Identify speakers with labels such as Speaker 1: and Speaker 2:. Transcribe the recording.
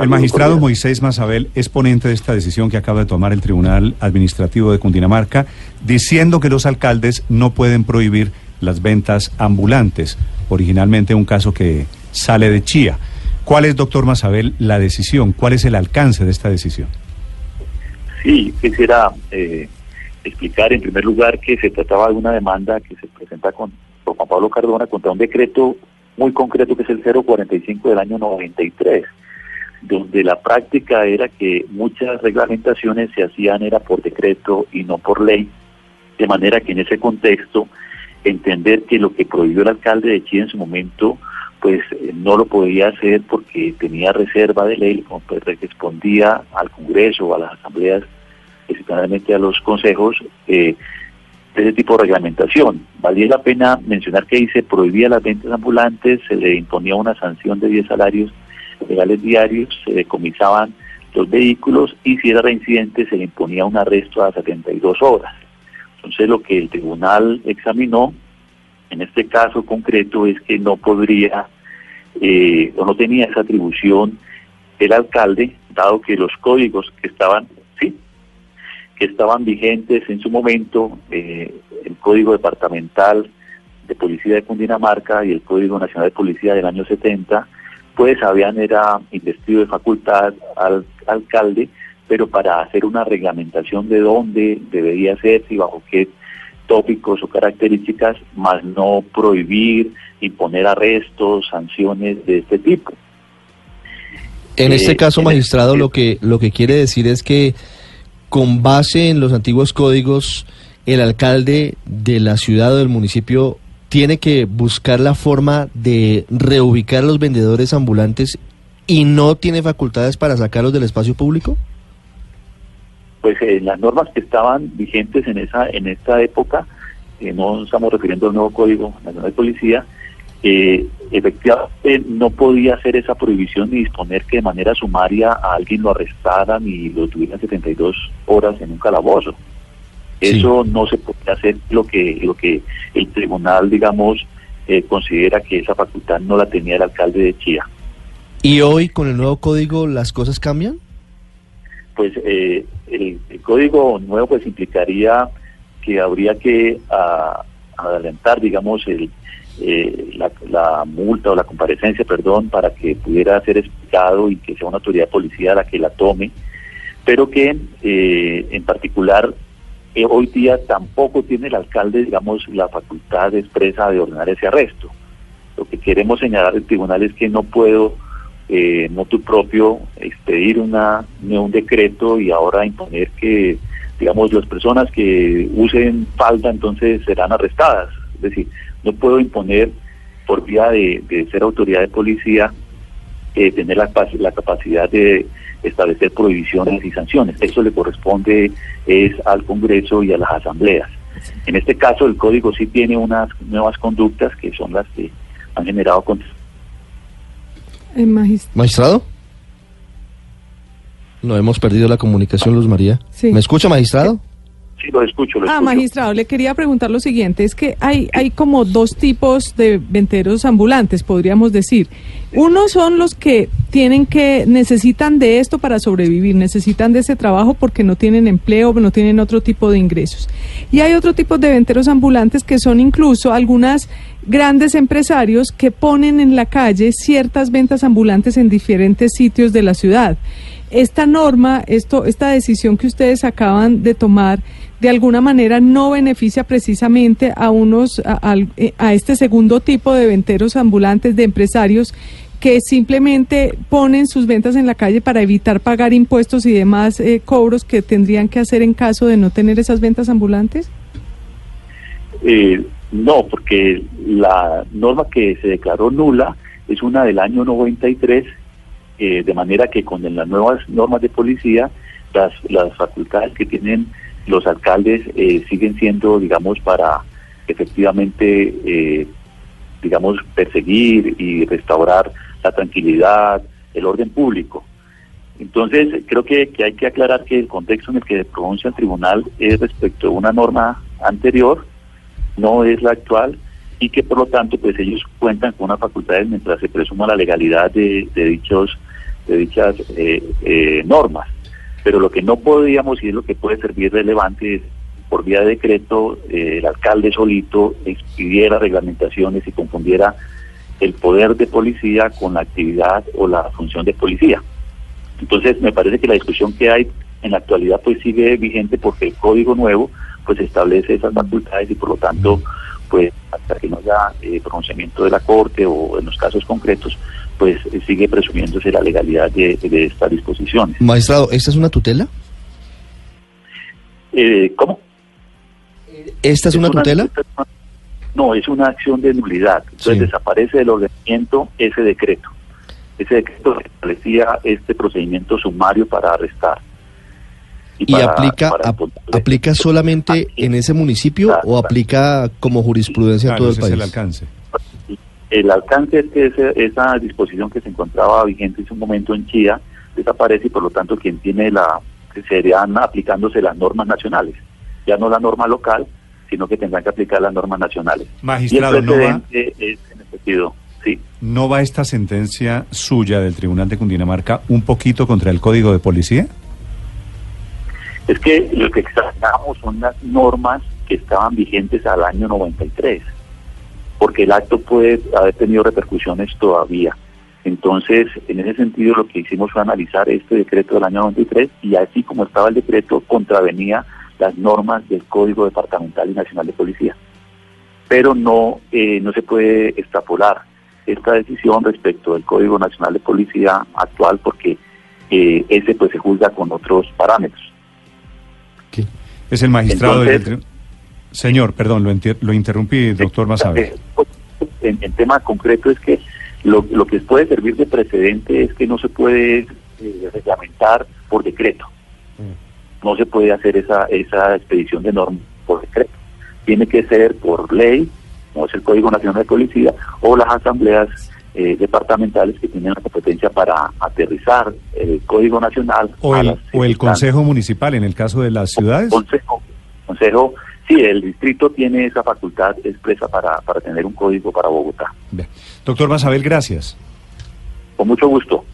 Speaker 1: El magistrado. Moisés Masabel es ponente de esta decisión que acaba de tomar el Tribunal Administrativo de Cundinamarca, diciendo que los alcaldes no pueden prohibir las ventas ambulantes. Originalmente un caso que sale de Chía. ¿Cuál es, doctor Masabel, la decisión? ¿Cuál es el alcance de esta decisión?
Speaker 2: Sí, quisiera eh, explicar en primer lugar que se trataba de una demanda que se presenta con, por Juan Pablo Cardona contra un decreto muy concreto que es el 045 del año 93, donde la práctica era que muchas reglamentaciones se hacían era por decreto y no por ley, de manera que en ese contexto entender que lo que prohibió el alcalde de Chile en su momento pues eh, no lo podía hacer porque tenía reserva de ley, pues, respondía al Congreso a las asambleas, especialmente a los consejos, eh, de ese tipo de reglamentación. Valía la pena mencionar que ahí se prohibía las ventas ambulantes, se le imponía una sanción de 10 salarios legales diarios, se decomisaban los vehículos y si era reincidente se le imponía un arresto a 72 horas. Entonces lo que el tribunal examinó en este caso concreto es que no podría eh, o no tenía esa atribución el alcalde, dado que los códigos que estaban, sí, que estaban vigentes en su momento, eh, el Código Departamental de Policía de Cundinamarca y el Código Nacional de Policía del año 70, pues habían era investido de facultad al alcalde, pero para hacer una reglamentación de dónde debería ser y bajo qué tópicos o características, más no prohibir, imponer arrestos, sanciones de este tipo.
Speaker 3: En
Speaker 2: Eh,
Speaker 3: este caso,
Speaker 2: en
Speaker 3: magistrado,
Speaker 2: el-
Speaker 3: lo que lo que quiere decir es que con base en los antiguos códigos, el alcalde de la ciudad o del municipio tiene que buscar la forma de reubicar a los vendedores ambulantes y no tiene facultades para sacarlos del espacio público.
Speaker 2: pues eh, las normas que estaban vigentes en esa en esta época, eh, no estamos refiriendo al nuevo Código Nacional de Policía, eh, efectivamente no podía hacer esa prohibición ni disponer que de manera sumaria a alguien lo arrestaran y lo tuvieran 72 horas en un calabozo.
Speaker 3: Sí.
Speaker 2: Eso no se podía hacer lo que lo que el tribunal, digamos, eh, considera que esa facultad no la tenía el alcalde de Chía.
Speaker 3: Y hoy con el nuevo código las cosas cambian.
Speaker 2: pues eh, el, el código nuevo pues implicaría que habría que ah, adelantar digamos el, eh, la, la multa o la comparecencia perdón para que pudiera ser explicado y que sea una autoridad de policía la que la tome pero que eh, en particular eh, hoy día tampoco tiene el alcalde digamos la facultad expresa de ordenar ese arresto lo que queremos señalar al tribunal es que no puedo eh, motu propio expedir una, un decreto y ahora imponer que, digamos, las personas que usen falda entonces serán arrestadas. Es decir, no puedo imponer por vía de, ser autoridad de policía eh, tener la, la capacidad de establecer prohibiciones y sanciones. Eso le corresponde es al Congreso y a las asambleas. En este caso, el código sí tiene unas nuevas conductas que son las que han generado
Speaker 4: Eh, magis-
Speaker 3: Magistrado. No hemos perdido la comunicación, Luz María.
Speaker 4: Sí.
Speaker 3: ¿Me escucha, magistrado?
Speaker 2: Sí, lo escucho, lo
Speaker 4: Ah,
Speaker 2: escucho.
Speaker 4: magistrado, le quería preguntar lo siguiente, es que hay, hay como dos tipos de venteros ambulantes, podríamos decir. Uno son los que tienen que, necesitan de esto para sobrevivir, necesitan de ese trabajo porque no tienen empleo, no tienen otro tipo de ingresos. Y hay otro tipo de venteros ambulantes que son incluso algunas grandes empresarios que ponen en la calle ciertas ventas ambulantes en diferentes sitios de la ciudad. Esta norma, esto, esta decisión que ustedes acaban de tomar, de alguna manera no beneficia precisamente a unos, a, eh, este segundo tipo de venteros ambulantes, de empresarios que simplemente ponen sus ventas en la calle para evitar pagar impuestos y demás eh, cobros que tendrían que hacer en caso de no tener esas ventas ambulantes?
Speaker 2: Eh, No, porque la norma que se declaró nula es una del año 93, eh, de manera que con las nuevas normas de policía, las, las facultades que tienen los alcaldes eh, siguen siendo, digamos, para efectivamente, eh, digamos, perseguir y restaurar la tranquilidad, el orden público. Entonces, creo que, que hay que aclarar que el contexto en el que pronuncia el tribunal es respecto a una norma anterior, no es la actual, y que por lo tanto, pues ellos cuentan con unas facultades mientras se presuma la legalidad de, de dichos de dichas eh, eh, normas. Pero lo que no podíamos y es lo que puede servir relevante es por vía de decreto eh, el alcalde solito expidiera reglamentaciones y confundiera el poder de policía con la actividad o la función de policía. Entonces me parece que la discusión que hay en la actualidad pues sigue vigente porque el código nuevo pues establece esas facultades y por lo tanto pues hasta que no haya eh, pronunciamiento de la corte o en los casos concretos pues eh, sigue presumiéndose la legalidad de, de estas disposiciones.
Speaker 3: Magistrado, ¿esta es una tutela?
Speaker 2: Eh, ¿Cómo?
Speaker 3: ¿Esta es, una tutela?
Speaker 2: No, es una acción de nulidad. Entonces
Speaker 3: Sí.
Speaker 2: desaparece del ordenamiento ese decreto. Ese decreto establecía este procedimiento sumario para arrestar.
Speaker 3: ¿Y
Speaker 2: para-
Speaker 3: aplica
Speaker 2: para
Speaker 3: ap-
Speaker 2: encontrar-
Speaker 3: aplica solamente en ese municipio
Speaker 2: Claro,
Speaker 3: o
Speaker 2: claro.
Speaker 3: aplica como jurisprudencia en todo el
Speaker 1: ese es el
Speaker 3: país?
Speaker 1: alcance.
Speaker 2: El alcance es que ese- esa disposición que se encontraba vigente en su momento en Chía desaparece y por lo tanto quien tiene la que serían aplicándose las normas nacionales, ya no la norma local, sino que tendrán que aplicar las normas nacionales.
Speaker 1: Magistrado,
Speaker 2: y el
Speaker 1: ¿no va,
Speaker 2: precedente es en ese sentido, sí.
Speaker 1: ¿no va esta sentencia suya del Tribunal de Cundinamarca un poquito contra el Código de Policía?
Speaker 2: Es que lo que extrañamos son las normas que estaban vigentes al año 93, porque el acto puede haber tenido repercusiones todavía. Entonces, en ese sentido, lo que hicimos fue analizar este decreto del año 93 y así como estaba el decreto, contravenía las normas del Código Departamental y Nacional de Policía. Pero no, eh, no se puede extrapolar esta decisión respecto del Código Nacional de Policía actual porque eh, ese pues se juzga con otros parámetros.
Speaker 1: Es el magistrado del
Speaker 2: Entonces-
Speaker 1: Señor, perdón, lo, lo interrumpí, doctor Masabe.
Speaker 2: Eh, En, en tema concreto es que lo, lo que puede servir de precedente es que no se puede eh, reglamentar por decreto. No se puede hacer esa, esa expedición de normas por decreto. Tiene que ser por ley, como es el Código Nacional de Policía, o las asambleas eh, departamentales que tienen la competencia para aterrizar el Código Nacional.
Speaker 1: O el, o el. Consejo Municipal en el caso de las ciudades.
Speaker 2: Consejo, consejo, sí, el distrito tiene esa facultad expresa para, para tener un código para Bogotá.
Speaker 1: Bien. Doctor Masabel, gracias.
Speaker 2: Con mucho gusto.